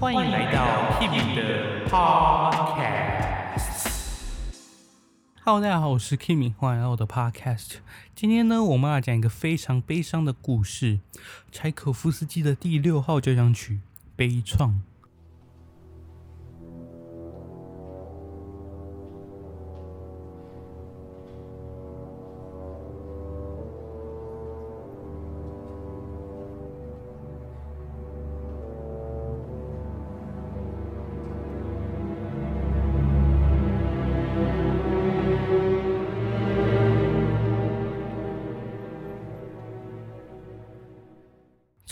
欢迎来到 Kimi 的 Podcast。Hello，大家好，我是 Kimi，欢迎来到我的 Podcast。今天呢，我们要讲一个非常悲伤的故事——柴可夫斯基的第六号交响曲《悲怆》。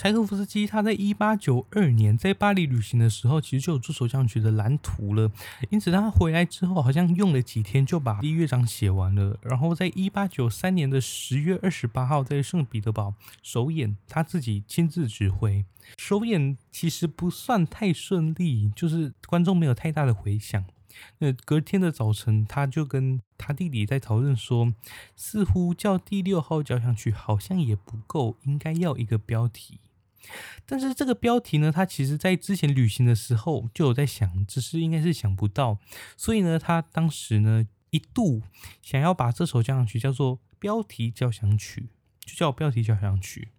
柴可夫斯基他在一八九二年在巴黎旅行的时候，其实就有这首交响曲的蓝图了。因此他回来之后，好像用了几天就把第一乐章写完了。然后在一八九三年的十月二十八号，在圣彼得堡首演，他自己亲自指挥。首演其实不算太顺利，就是观众没有太大的回响。那隔天的早晨，他就跟他弟弟在讨论说，似乎叫第六号交响曲好像也不够，应该要一个标题。但是这个标题呢，他其实在之前旅行的时候就有在想，只是应该是想不到，所以呢，他当时呢一度想要把这首交响曲叫做标题交响曲，就叫标题交响曲。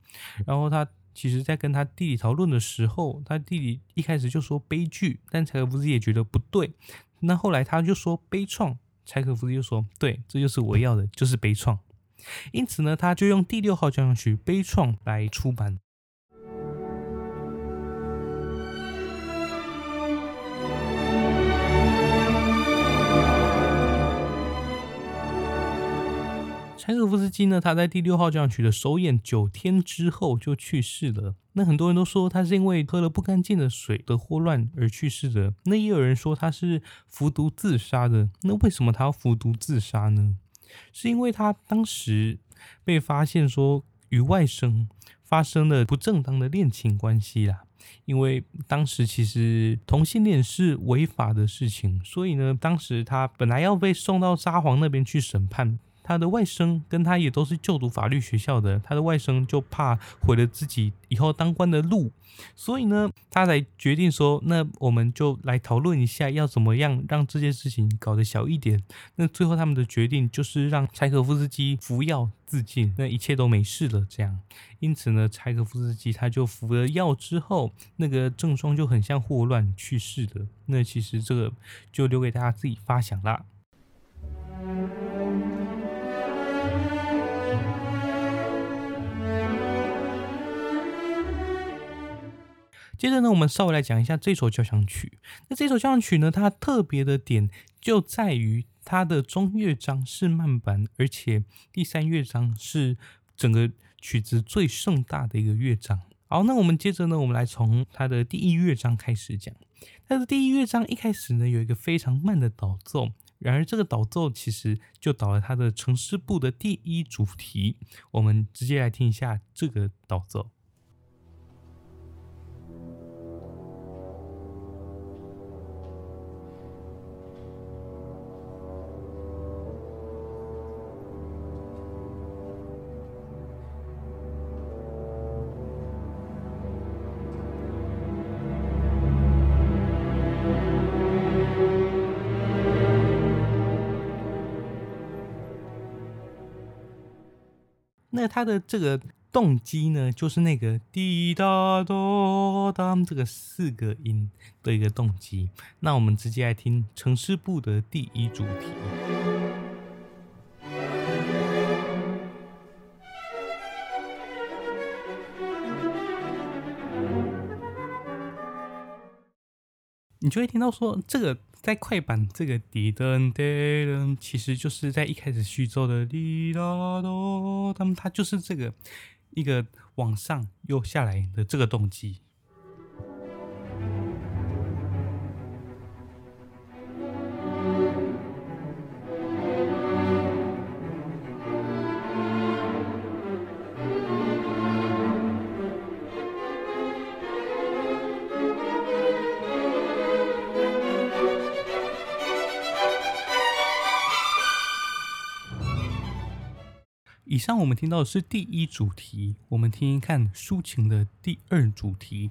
然后他其实在跟他弟弟讨论的时候，他弟弟一开始就说悲剧，但柴可夫斯基也觉得不对。那后来他就说悲怆，柴可夫斯基就说对，这就是我要的，就是悲怆。因此呢，他就用第六号交响曲悲怆来出版。柴可夫斯基呢，他在第六号交响曲的首演九天之后就去世了。那很多人都说他是因为喝了不干净的水的霍乱而去世的。那也有人说他是服毒自杀的。那为什么他要服毒自杀呢？是因为他当时被发现说与外甥发生了不正当的恋情关系啦。因为当时其实同性恋是违法的事情，所以呢，当时他本来要被送到沙皇那边去审判。他的外甥跟他也都是就读法律学校的，他的外甥就怕毁了自己以后当官的路，所以呢，他才决定说，那我们就来讨论一下，要怎么样让这件事情搞得小一点。那最后他们的决定就是让柴可夫斯基服药自尽，那一切都没事了。这样，因此呢，柴可夫斯基他就服了药之后，那个症状就很像霍乱去世的。那其实这个就留给大家自己发想啦。接着呢，我们稍微来讲一下这首交响曲。那这首交响曲呢，它特别的点就在于它的中乐章是慢板，而且第三乐章是整个曲子最盛大的一个乐章。好，那我们接着呢，我们来从它的第一乐章开始讲。它的第一乐章一开始呢，有一个非常慢的导奏，然而这个导奏其实就导了它的呈示部的第一主题。我们直接来听一下这个导奏。那他的这个动机呢，就是那个滴答哆当这个四个音的一个动机。那我们直接来听城市部的第一主题。你就会听到说这个。在快板，这个滴噔滴噔，其实就是在一开始序奏的滴答哆，他们他就是这个一个往上又下来的这个动机。以上我们听到的是第一主题我们听听看抒情的第二主题。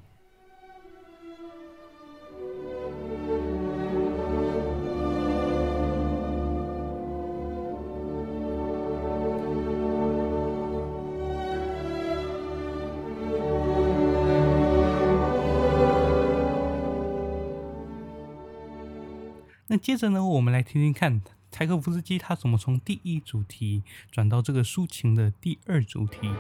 那接着呢我们来听听看柴可夫斯基他怎么从第一主题转到这个抒情的第二主题。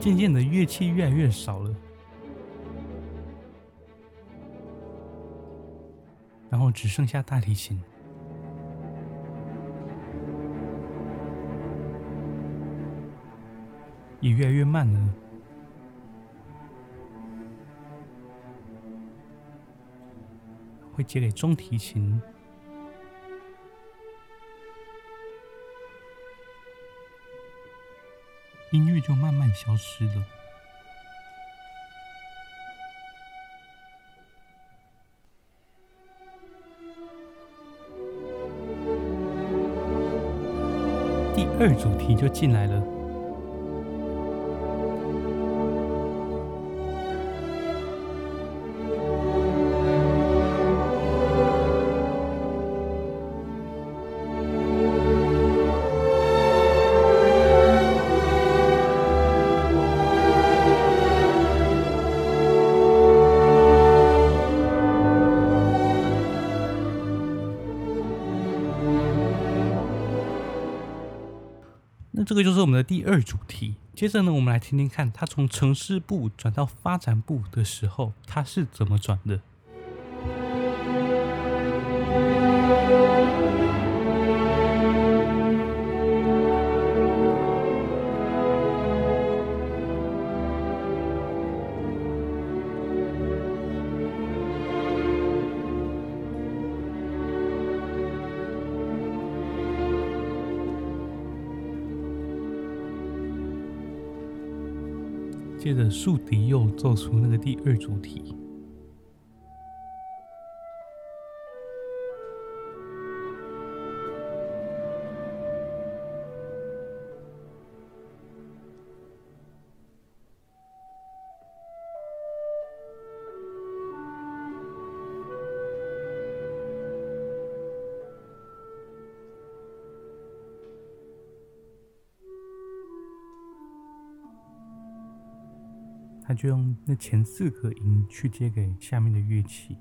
渐渐的，乐器越来越少了，然后只剩下大提琴，也越来越慢了，会接给中提琴。音乐就慢慢消失了。二主题就进来了。这个就是我们的第二主题。接着呢，我们来听听看，他从城市部转到发展部的时候，他是怎么转的。接着，竖笛又奏出那个第二主题，他就用那前四个音去接给下面的乐器，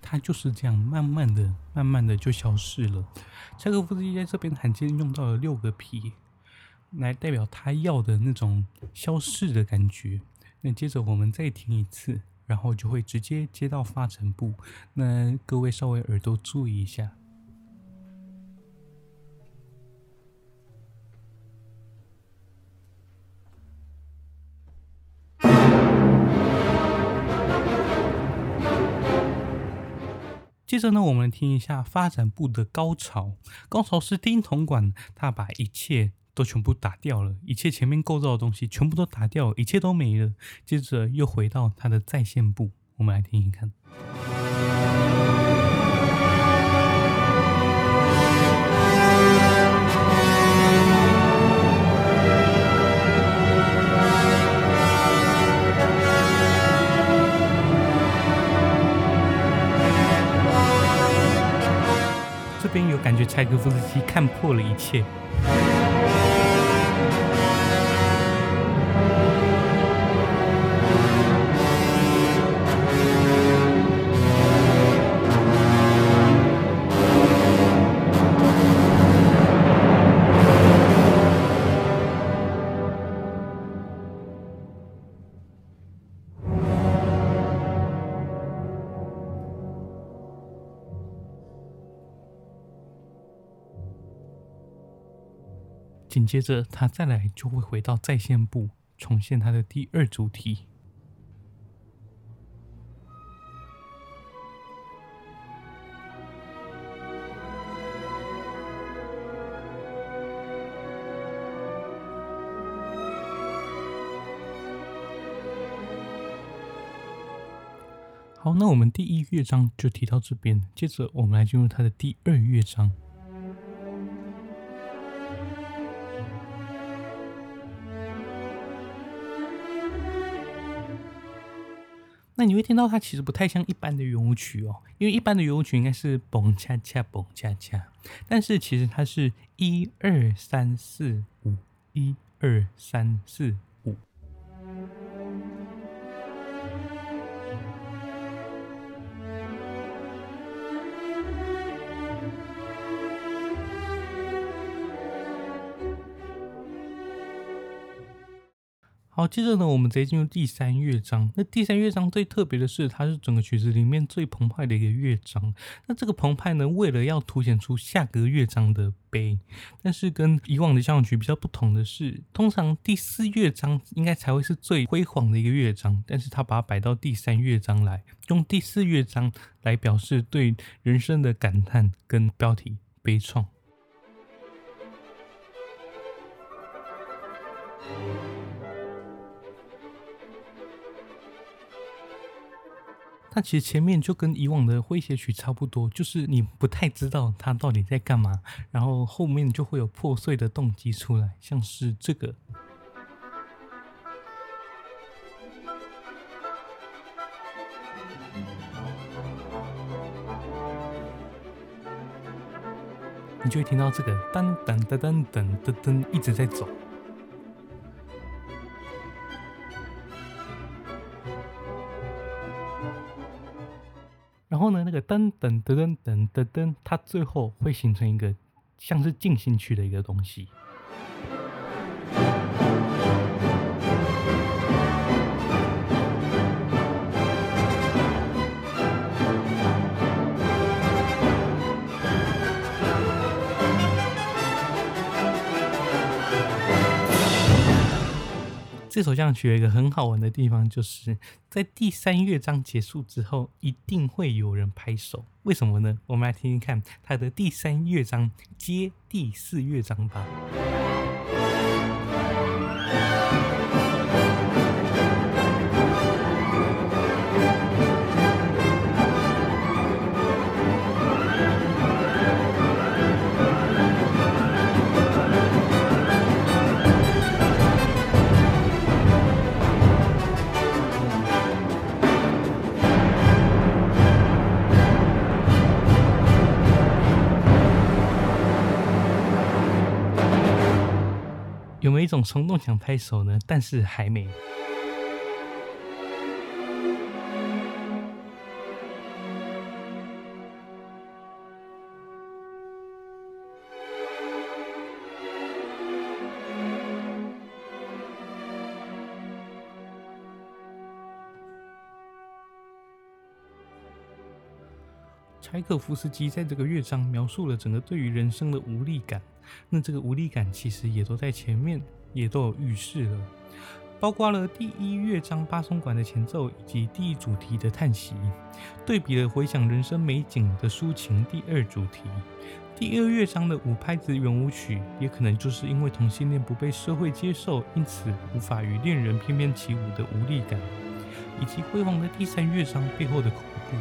他就是这样慢慢的、慢慢的就消失了。柴可夫斯基在这边罕见用到了六个皮，来代表他要的那种消逝的感觉。那接着我们再听一次。然后就会直接接到发展部，那各位稍微耳朵注意一下。接着呢，我们听一下发展部的高潮。高潮是低音铜管，他把一切。都全部打掉了，一切前面构造的东西全部都打掉，一切都没了。接着又回到它的再现部，我们来听听看。这边有感觉，柴可夫斯基看破了一切。紧接着，他再来就会回到再现部，重现他的第二主题。好，那我们第一乐章就提到这边，接着我们来进入它的第二乐章。你会听到它其实不太像一般的圆舞曲哦，因为一般的圆舞曲应该是嘣恰恰嘣恰恰，但是其实它是一二三四五，一二三四好，接着呢，我们直接进入第三乐章。那第三乐章最特别的是，它是整个曲子里面最澎湃的一个乐章。那这个澎湃呢，为了要凸显出下个乐章的悲，但是跟以往的交响曲比较不同的是，通常第四乐章应该才会是最辉煌的一个乐章，但是它把它摆到第三乐章来，用第四乐章来表示对人生的感叹跟标题悲怆。那其实前面就跟以往的诙谐曲差不多，就是你不太知道他到底在干嘛，然后后面就会有破碎的动机出来，像是这个，你就会听到这个噔噔噔噔噔噔噔一直在走。个噔噔噔噔噔噔噔，它最后会形成一个像是进行曲的一个东西。这首交响曲有一个很好玩的地方，就是在第三乐章结束之后，一定会有人拍手。为什么呢？我们来听听看它的第三乐章接第四乐章吧。有没有一种冲动想拍手呢？但是还没。柴可夫斯基在这个乐章描述了整个对于人生的无力感，那这个无力感其实也都在前面，也都有预示了，包括了第一乐章巴松管的前奏以及第一主题的叹息，对比了回想人生美景的抒情第二主题，第二乐章的五拍子圆舞曲，也可能就是因为同性恋不被社会接受，因此无法与恋人翩翩起舞的无力感，以及辉煌的第三乐章背后的恐怖。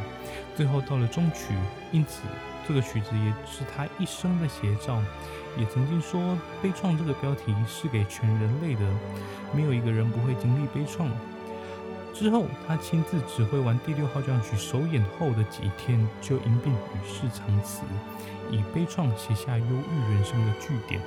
最后到了终曲，因此这个曲子也是他一生的写照。也曾经说，悲怆这个标题是给全人类的，没有一个人不会经历悲怆。之后，他亲自指挥完第六号交响曲首演后的几天，就因病与世长辞，以悲怆写下忧郁人生的句点。